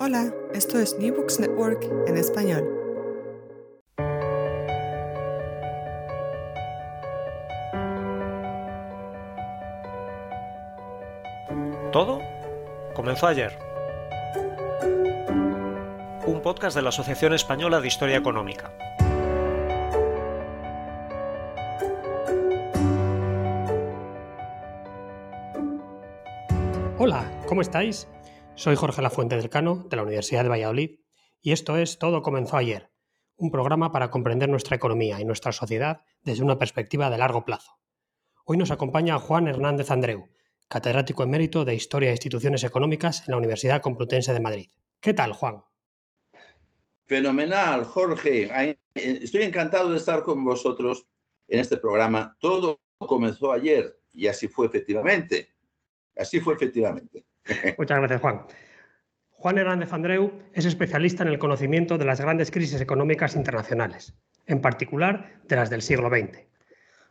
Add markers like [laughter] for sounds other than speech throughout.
Hola, esto es New Books Network en español. Todo comenzó ayer. Un podcast de la Asociación Española de Historia Económica. Hola, ¿cómo estáis? Soy Jorge Lafuente del Cano, de la Universidad de Valladolid, y esto es Todo comenzó ayer, un programa para comprender nuestra economía y nuestra sociedad desde una perspectiva de largo plazo. Hoy nos acompaña Juan Hernández Andreu, catedrático emérito de Historia de Instituciones Económicas en la Universidad Complutense de Madrid. ¿Qué tal, Juan? Fenomenal, Jorge. Estoy encantado de estar con vosotros en este programa. Todo comenzó ayer y así fue efectivamente. Así fue efectivamente. [laughs] Muchas gracias, Juan. Juan Hernández Andreu es especialista en el conocimiento de las grandes crisis económicas internacionales, en particular de las del siglo XX.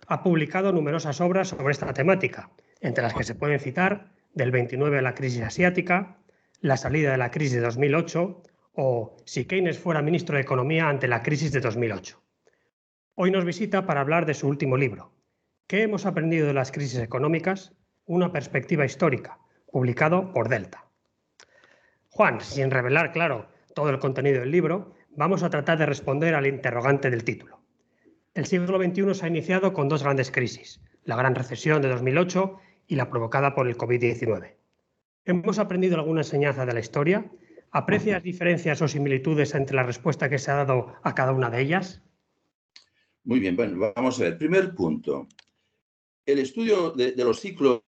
Ha publicado numerosas obras sobre esta temática, entre las que se pueden citar Del 29 a la crisis asiática, La salida de la crisis de 2008 o Si Keynes fuera ministro de Economía ante la crisis de 2008. Hoy nos visita para hablar de su último libro, ¿Qué hemos aprendido de las crisis económicas? Una perspectiva histórica, publicado por Delta. Juan, sin revelar, claro, todo el contenido del libro, vamos a tratar de responder al interrogante del título. El siglo XXI se ha iniciado con dos grandes crisis, la gran recesión de 2008 y la provocada por el COVID-19. ¿Hemos aprendido alguna enseñanza de la historia? ¿Aprecias diferencias o similitudes entre la respuesta que se ha dado a cada una de ellas? Muy bien, bueno, vamos a ver. Primer punto. El estudio de, los ciclos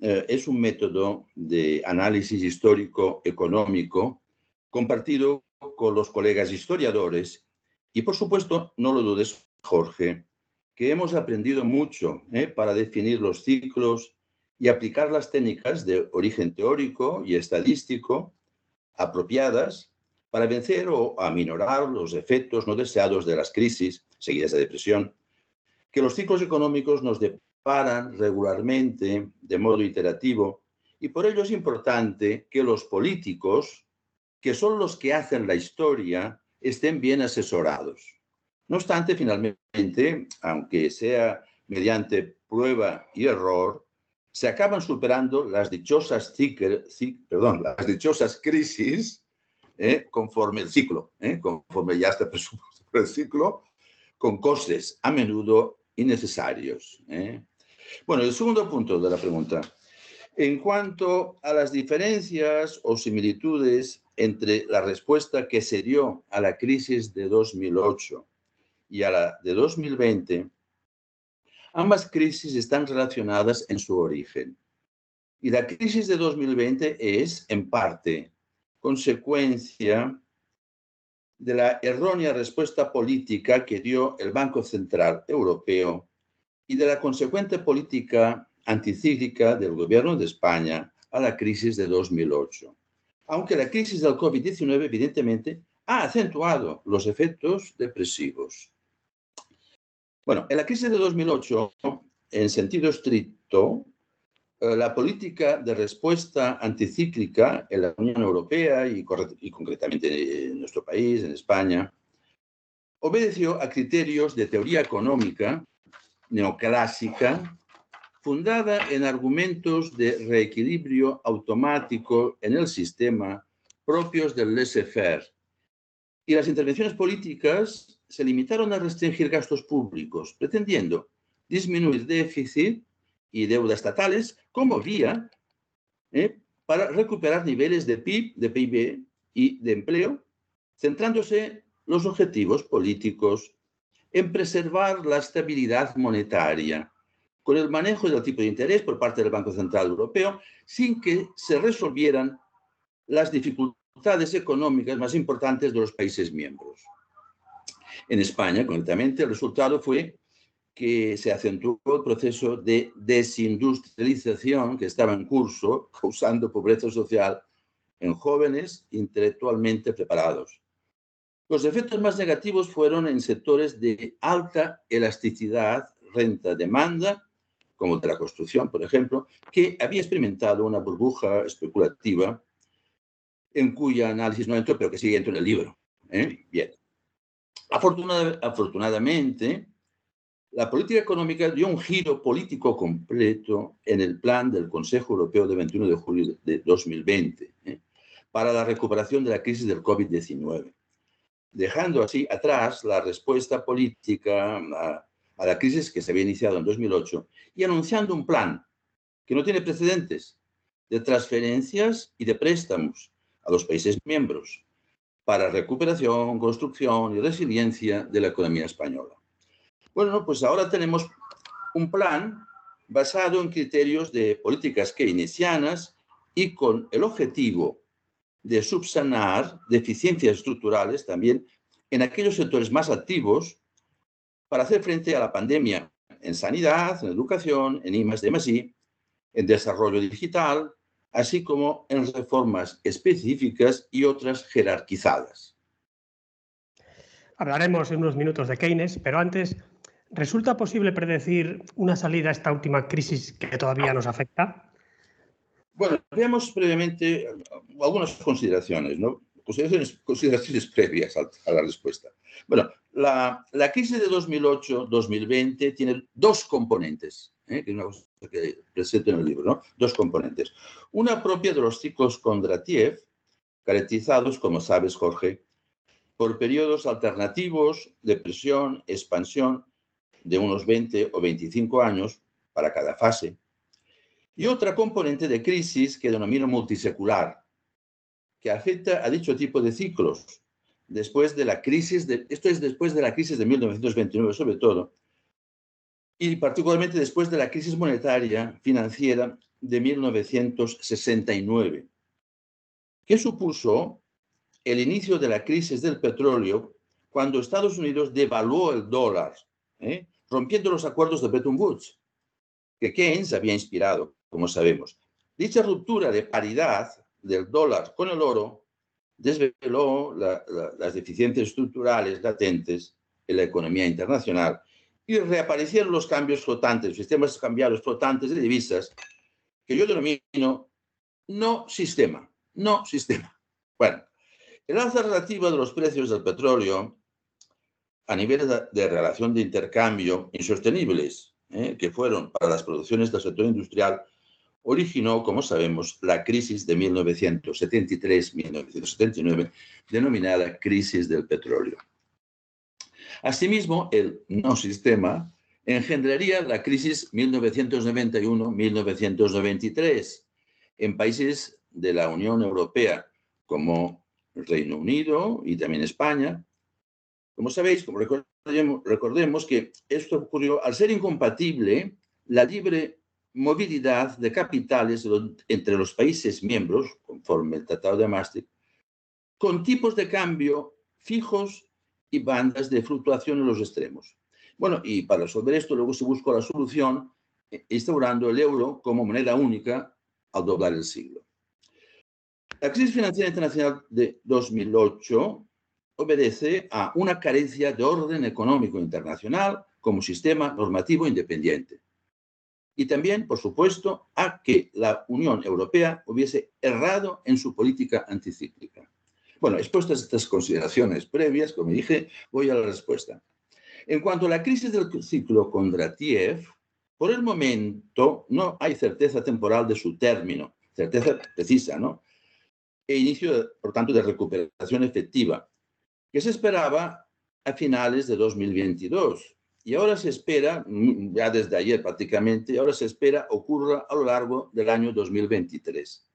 eh, es un método de análisis histórico-económico compartido con los colegas historiadores. Y, por supuesto, no lo dudes, Jorge, que hemos aprendido mucho eh, para definir los ciclos y aplicar las técnicas de origen teórico y estadístico apropiadas para vencer o aminorar los efectos no deseados de las crisis seguidas de depresión que los ciclos económicos nos, paran regularmente de modo iterativo y por ello es importante que los políticos, que son los que hacen la historia, estén bien asesorados. No obstante, finalmente, aunque sea mediante prueba y error, se acaban superando las dichosas, crisis eh, conforme el ciclo, eh, conforme ya está presupuesto el ciclo, con costes a menudo innecesarios. Eh. Bueno, el segundo punto de la pregunta. En cuanto a las diferencias o similitudes entre la respuesta que se dio a la crisis de 2008 y a la de 2020, ambas crisis están relacionadas en su origen. Y la crisis de 2020 es, en parte, consecuencia de la errónea respuesta política que dio el Banco Central Europeo y de la consecuente política anticíclica del gobierno de España a la crisis de 2008. Aunque la crisis del COVID-19 evidentemente ha acentuado los efectos depresivos. Bueno, en la crisis de 2008, en sentido estricto, eh, la política de respuesta anticíclica en la Unión Europea y, y concretamente en nuestro país, en España, obedeció a criterios de teoría económica neoclásica, fundada en argumentos de reequilibrio automático en el sistema propios del laissez-faire. Y las intervenciones políticas se limitaron a restringir gastos públicos, pretendiendo disminuir déficit y deuda estatales como vía eh, para recuperar niveles de PIB, de PIB y de empleo, centrándose los objetivos políticos en preservar la estabilidad monetaria con el manejo del tipo de interés por parte del Banco Central Europeo sin que se resolvieran las dificultades económicas más importantes de los países miembros. En España, concretamente, el resultado fue que se acentuó el proceso de desindustrialización que estaba en curso, [laughs] causando pobreza social en jóvenes intelectualmente preparados. Los efectos más negativos fueron en sectores de alta elasticidad, renta-demanda, como de la construcción, por ejemplo, que había experimentado una burbuja especulativa en cuya análisis no entro, pero que sigue dentro del libro. ¿eh? Bien. afortunadamente, la política económica dio un giro político completo en el plan del Consejo Europeo de 21 de julio de 2020 ¿eh? para la recuperación de la crisis del COVID-19, dejando así atrás la respuesta política a, la crisis que se había iniciado en 2008 y anunciando un plan que no tiene precedentes de transferencias y de préstamos a los países miembros para recuperación, construcción y resiliencia de la economía española. Bueno, pues ahora tenemos un plan basado en criterios de políticas keynesianas y con el objetivo de subsanar deficiencias estructurales también en aquellos sectores más activos para hacer frente a la pandemia en sanidad, en educación, en I+D+I, en desarrollo digital, así como en reformas específicas y otras jerarquizadas. Hablaremos en unos minutos de Keynes, pero antes, ¿resulta posible predecir una salida a esta última crisis que todavía nos afecta? Bueno, veamos previamente algunas consideraciones, ¿no? Consideraciones, consideraciones previas a, a la respuesta. Bueno, la, la crisis de 2008-2020 tiene dos componentes, ¿eh? que es una cosa que presento en el libro, ¿no? Dos componentes. Una propia de los ciclos Kondratiev, caracterizados, como sabes, Jorge, por periodos alternativos de presión, expansión de unos 20 o 25 años para cada fase. Y otra componente de crisis que denomino multisecular, que afecta a dicho tipo de ciclos, después de la crisis, de, esto es después de la crisis de 1929 sobre todo, y particularmente después de la crisis monetaria financiera de 1969, que supuso el inicio de la crisis del petróleo cuando Estados Unidos devaluó el dólar, ¿eh? rompiendo los acuerdos de Bretton Woods, que Keynes había inspirado, como sabemos. Dicha ruptura de paridad del dólar con el oro desveló la, la, las deficiencias estructurales latentes en la economía internacional y reaparecieron los cambios flotantes, sistemas cambiarios flotantes de divisas, que yo denomino no sistema, no sistema. Bueno, el alza relativa de los precios del petróleo a nivel de, de relación de intercambio insostenibles, ¿eh? que fueron para las producciones del sector industrial, originó, como sabemos, la crisis de 1973-1979, denominada crisis del petróleo. Asimismo, el no sistema engendraría la crisis 1991-1993 en países de la Unión Europea como el Reino Unido y también España. Como sabéis, como recordemos, recordemos que esto ocurrió al ser incompatible la libre movilidad de capitales entre los países miembros, conforme el Tratado de Maastricht, con tipos de cambio fijos y bandas de fluctuación en los extremos. Bueno, y para resolver esto luego se buscó la solución eh, instaurando el euro como moneda única al doblar el siglo. La crisis financiera internacional de 2008 obedece a una carencia de orden económico internacional como sistema normativo independiente. Y también, por supuesto, a que la Unión Europea hubiese errado en su política anticíclica. Bueno, expuestas estas consideraciones previas, como dije, voy a la respuesta. En cuanto a la crisis del ciclo Kondratiev, por el momento no hay certeza temporal de su término, certeza precisa, ¿no? E inicio, por tanto, de recuperación efectiva, que se esperaba a finales de 2022. Y ahora se espera, mm, ya desde ayer prácticamente, ahora se espera ocurra a lo largo del año 2023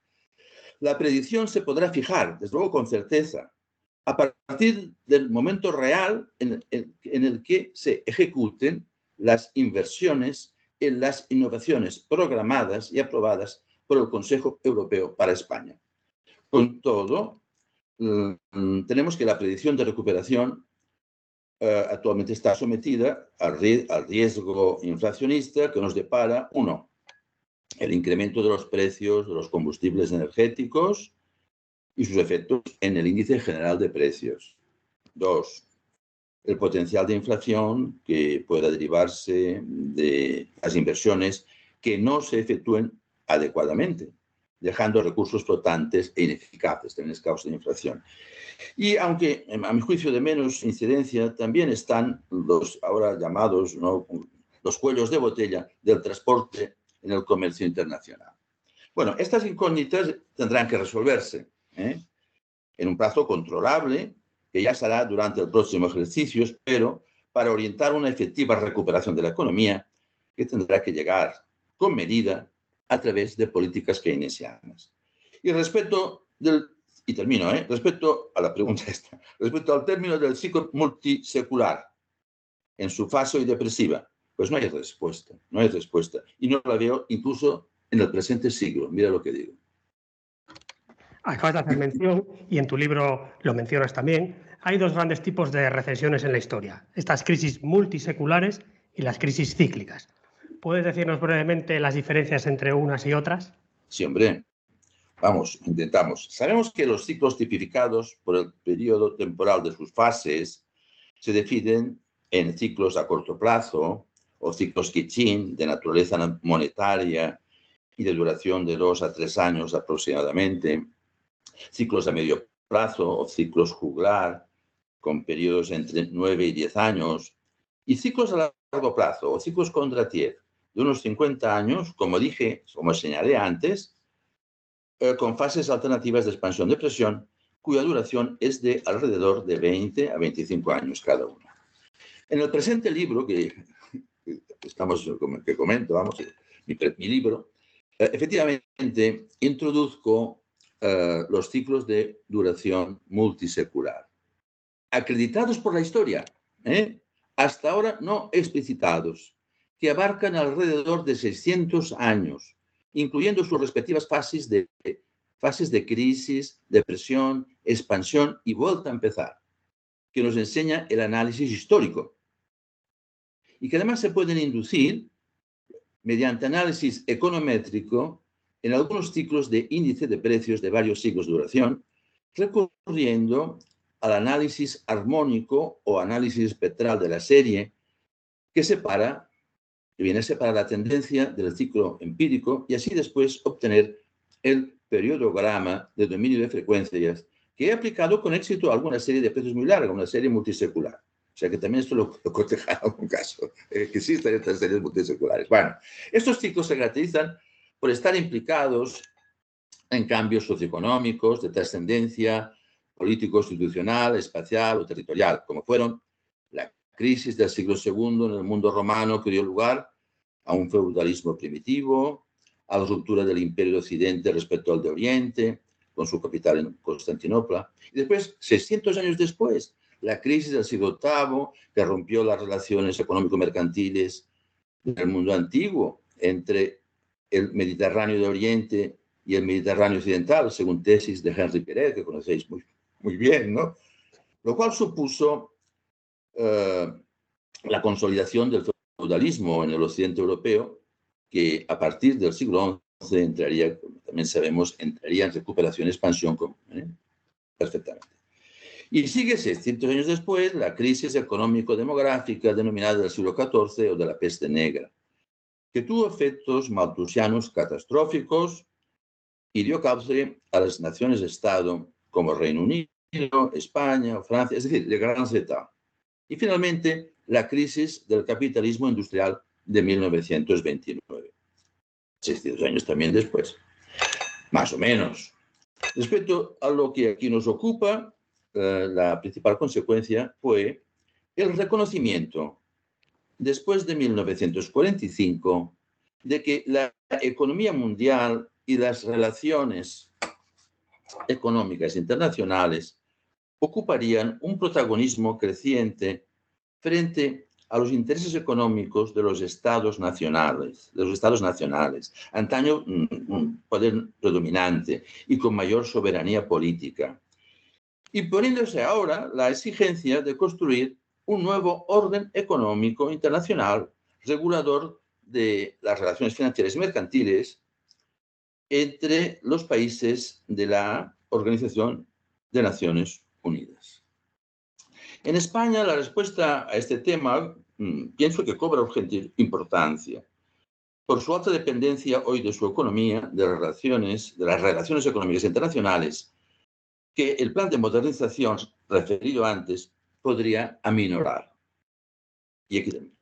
la predicción se podrá fijar, desde luego con certeza, a partir del momento real en, en, el que se ejecuten las inversiones en las innovaciones programadas y aprobadas por el Consejo Europeo para España. Con todo, mm, tenemos que la predicción de recuperación uh, actualmente está sometida al, al riesgo inflacionista que nos depara, uno, el incremento de los precios de los combustibles energéticos y sus efectos en el índice general de precios. Dos, el potencial de inflación que pueda derivarse de las inversiones que no se efectúen adecuadamente dejando recursos flotantes e ineficaces, también es causa de inflación. Y aunque a mi juicio de menos incidencia, también están los ahora llamados los cuellos de botella del transporte en el comercio internacional. Bueno, estas incógnitas tendrán que resolverse ¿eh? en un plazo controlable, que ya será durante el próximo ejercicio, pero para orientar una efectiva recuperación de la economía que tendrá que llegar con medida a través de políticas keynesianas. Y respecto del, y termino, ¿eh? respecto a la pregunta [laughs] esta, respecto al término del ciclo multisecular en su fase depresiva, pues no hay respuesta, no hay respuesta. Y no la veo incluso en el presente siglo. Mira lo que digo. Acabas de hacer mención, y en tu libro lo mencionas también, hay dos grandes tipos de recesiones en la historia, estas crisis multiseculares y las crisis cíclicas. ¿Puedes decirnos brevemente las diferencias entre unas y otras? Sí, hombre. Vamos, intentamos. Sabemos que los ciclos tipificados por el periodo temporal de sus fases se definen en ciclos a corto plazo o ciclos Kichin de naturaleza monetaria y de duración de dos a tres años aproximadamente, ciclos a medio plazo o ciclos juglar con periodos entre nueve y diez años, y ciclos a largo plazo o ciclos Kondratiev de unos 50 años, como dije, como señalé antes, eh, con fases alternativas de expansión de presión, cuya duración es de alrededor de 20 a 25 años cada una. En el presente libro que, estamos, que comento, vamos, mi, mi libro, eh, efectivamente introduzco eh, los ciclos de duración multisecular, acreditados por la historia, ¿eh? hasta ahora no explicitados, que abarcan alrededor de 600 años, incluyendo sus respectivas fases de, fases de crisis, depresión, expansión y vuelta a empezar, que nos enseña el análisis histórico. Y que además se pueden inducir mediante análisis econométrico en algunos ciclos de índice de precios de varios siglos de duración, recurriendo al análisis armónico o análisis espectral de la serie, que separa, que viene a separar la tendencia del ciclo empírico y así después obtener el periodograma de dominio de frecuencias que he aplicado con éxito a alguna serie de precios muy larga, una serie multisecular. O sea que también esto lo, lo coteja en algún caso, eh, que existen estas series multiseculares. Bueno, estos ciclos se caracterizan por estar implicados en cambios socioeconómicos, de trascendencia político, institucional, espacial o territorial, como fueron crisis del siglo II en el mundo romano que dio lugar a un feudalismo primitivo, a la ruptura del imperio de Occidente respecto al de Oriente, con su capital en Constantinopla, y después, 600 años después, la crisis del siglo VIII, que rompió las relaciones económico-mercantiles del mundo antiguo entre el Mediterráneo de Oriente y el Mediterráneo Occidental, según tesis de Henry Pérez, que conocéis muy, muy bien, ¿no? Lo cual supuso eh, la consolidación del feudalismo en el occidente europeo, que a partir del siglo XI entraría, como también sabemos, entraría en recuperación y expansión ¿eh? perfectamente. Y sigue 600 años después la crisis económico-demográfica denominada del siglo XIV o de la peste negra, que tuvo efectos maltusianos catastróficos y dio cauce a las naciones-estado como Reino Unido, España o Francia, es decir, de Gran Z. Y finalmente, la crisis del capitalismo industrial de 1929. 600 años también después, más o menos. Respecto a lo que aquí nos ocupa, eh, la principal consecuencia fue el reconocimiento, después de 1945, de que la economía mundial y las relaciones económicas internacionales ocuparían un protagonismo creciente frente a los intereses económicos de los estados nacionales, de los estados nacionales, antaño un mm, mm, poder predominante y con mayor soberanía política. Y poniéndose ahora la exigencia de construir un nuevo orden económico internacional regulador de las relaciones financieras y mercantiles entre los países de la Organización de Naciones Unidas. En España, la respuesta a este tema mm, pienso que cobra urgente importancia. por su alta dependencia hoy de su economía, de las relaciones, de las relaciones económicas internacionales, que el plan de modernización referido antes podría aminorar. Y aquí también.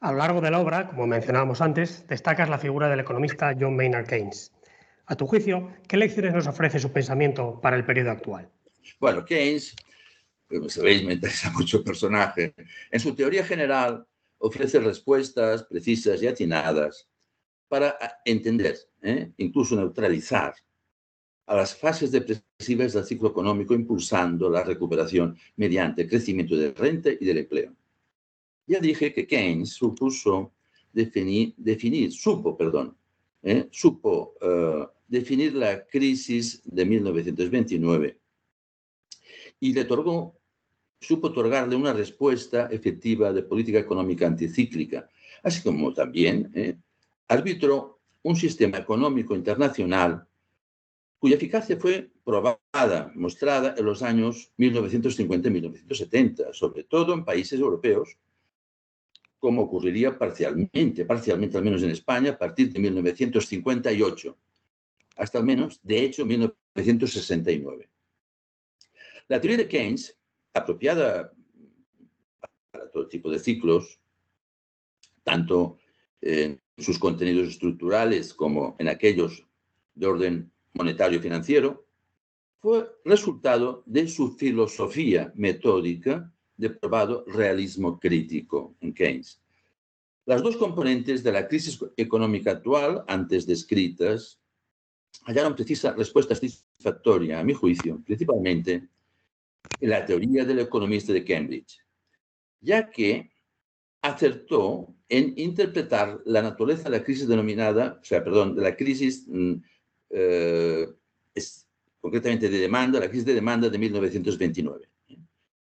A lo largo de la obra, como mencionábamos antes, destacas la figura del economista John Maynard Keynes. A tu juicio, ¿qué lecciones nos ofrece su pensamiento para el periodo actual? Bueno, Keynes, como sabéis, me interesa [laughs] mucho el personaje. En su teoría general, ofrece respuestas precisas y atinadas para entender, ¿eh? incluso neutralizar a las fases depresivas del ciclo económico, impulsando la recuperación mediante el crecimiento de renta y del empleo. Ya dije que Keynes supuso definir, definir supo, perdón, ¿eh? supo uh, definir la crisis de 1929 y le otorgó supo otorgarle una respuesta efectiva de política económica anticíclica, así como también eh, arbitró un sistema económico internacional cuya eficacia fue probada, mostrada en los años 1950 y 1970, sobre todo en países europeos, como ocurriría parcialmente, parcialmente al menos en España, a partir de 1958, hasta al menos, de hecho, 1969. La teoría de Keynes apropiada para todo tipo de ciclos, tanto en sus contenidos estructurales como en aquellos de orden monetario financiero, fue resultado de su filosofía metódica de probado realismo crítico en Keynes. Las dos componentes de la crisis económica actual, antes descritas, hallaron precisa respuesta satisfactoria, a mi juicio, principalmente la teoría del economista de Cambridge, ya que acertó en interpretar la naturaleza de la crisis denominada, o sea, perdón, la crisis mm, eh, concretamente de demanda, la crisis de demanda de 1929.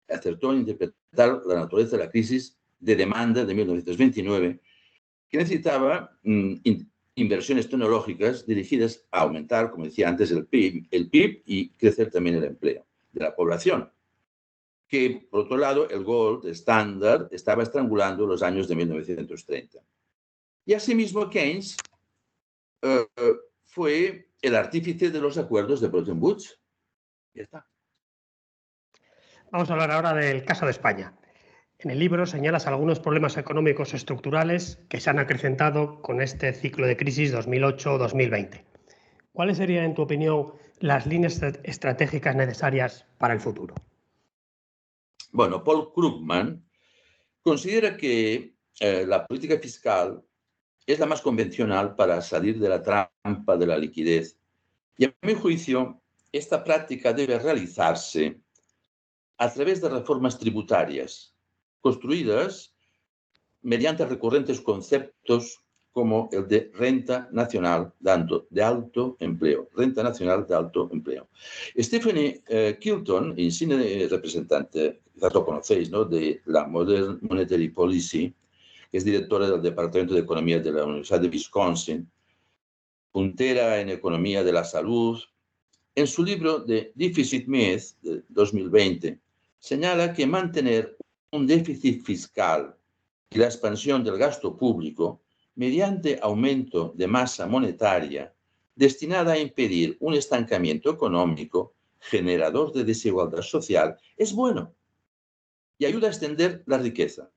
Acertó en interpretar la naturaleza de la crisis de demanda de 1929, que necesitaba mm, inversiones tecnológicas dirigidas a aumentar, como decía antes, el PIB, el PIB y crecer también el empleo de la población, que por otro lado el gold estándar estaba estrangulando los años de 1930. Y asimismo Keynes uh, fue el artífice de los acuerdos de Bretton Woods. Ya está. Vamos a hablar ahora del caso de España. En el libro señalas algunos problemas económicos estructurales que se han acrecentado con este ciclo de crisis 2008-2020. ¿Cuáles serían, en tu opinión, las líneas estratégicas necesarias para el futuro? Bueno, Paul Krugman considera que eh, la política fiscal es la más convencional para salir de la trampa de la liquidez. Y a mi juicio, esta práctica debe realizarse a través de reformas tributarias construidas mediante recurrentes conceptos como el de renta nacional de alto, empleo. Renta nacional de alto empleo. Stephanie eh, Kilton, insigne representante, ya lo conocéis, ¿no? de la Modern Monetary Policy, que es directora del Departamento de Economía de la Universidad de Wisconsin, puntera en economía de la salud, en su libro de Deficit Myth de 2020, señala que mantener un déficit fiscal y la expansión del gasto público mediante aumento de masa monetaria destinada a impedir un estancamiento económico generador de desigualdad social, es bueno y ayuda a extender la riqueza.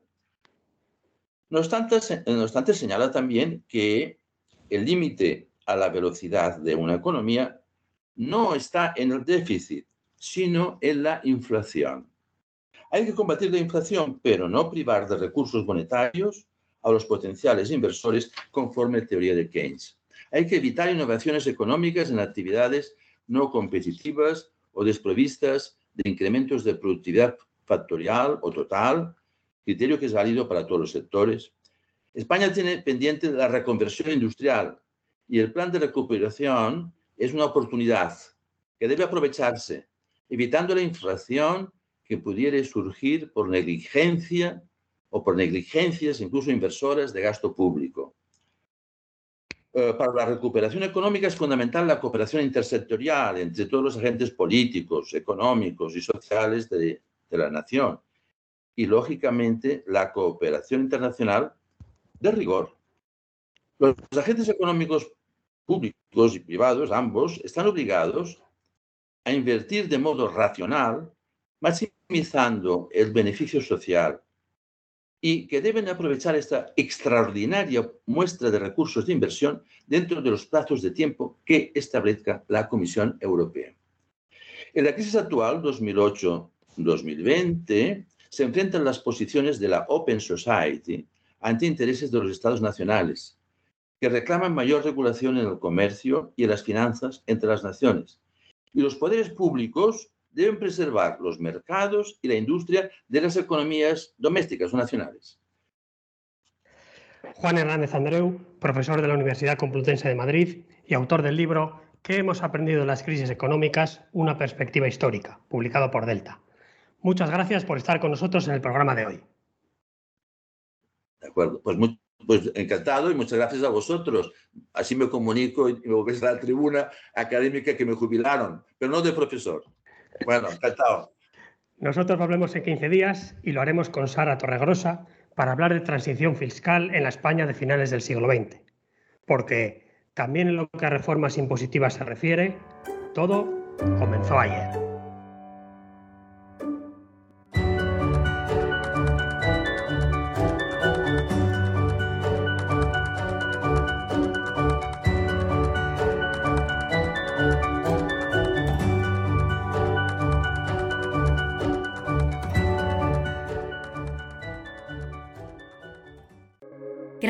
No obstante, no obstante señala también que el límite a la velocidad de una economía no está en el déficit, sino en la inflación. Hay que combatir la inflación, pero no privar de recursos monetarios a los potenciales inversores conforme la teoría de Keynes. Hay que evitar innovaciones económicas en actividades no competitivas o desprovistas de incrementos de productividad factorial o total, criterio que es válido para todos los sectores. España tiene pendiente la reconversión industrial y el plan de recuperación es una oportunidad que debe aprovecharse, evitando la inflación que pudiera surgir por negligencia o por negligencias, incluso inversoras, de gasto público. Eh, para la recuperación económica es fundamental la cooperación intersectorial entre todos los agentes políticos, económicos y sociales de, de la nación. Y, lógicamente, la cooperación internacional de rigor, Los agentes económicos públicos y privados, ambos, están obligados a invertir de modo racional, maximizando el beneficio social y que deben aprovechar esta extraordinaria muestra de recursos de inversión dentro de los plazos de tiempo que establezca la Comisión Europea. En la crisis actual, 2008-2020, se enfrentan las posiciones de la Open Society ante intereses de los estados nacionales, que reclaman mayor regulación en el comercio y en las finanzas entre las naciones. Y los poderes públicos deben preservar los mercados y la industria de las economías domésticas o nacionales. Juan Hernández Andreu, profesor de la Universidad Complutense de Madrid y autor del libro ¿Qué hemos aprendido de las crisis económicas? Una perspectiva histórica, publicado por Delta. Muchas gracias por estar con nosotros en el programa de hoy. De acuerdo, pues, pues encantado y muchas gracias a vosotros. Así me comunico y me volvéis a la tribuna académica que me jubilaron, pero no de profesor. Bueno, encantado. Nosotros volvemos en 15 días y lo haremos con Sara Torregrosa para hablar de transición fiscal en la España de finales del siglo XX. Porque también en lo que a reformas impositivas se refiere, todo comenzó ayer.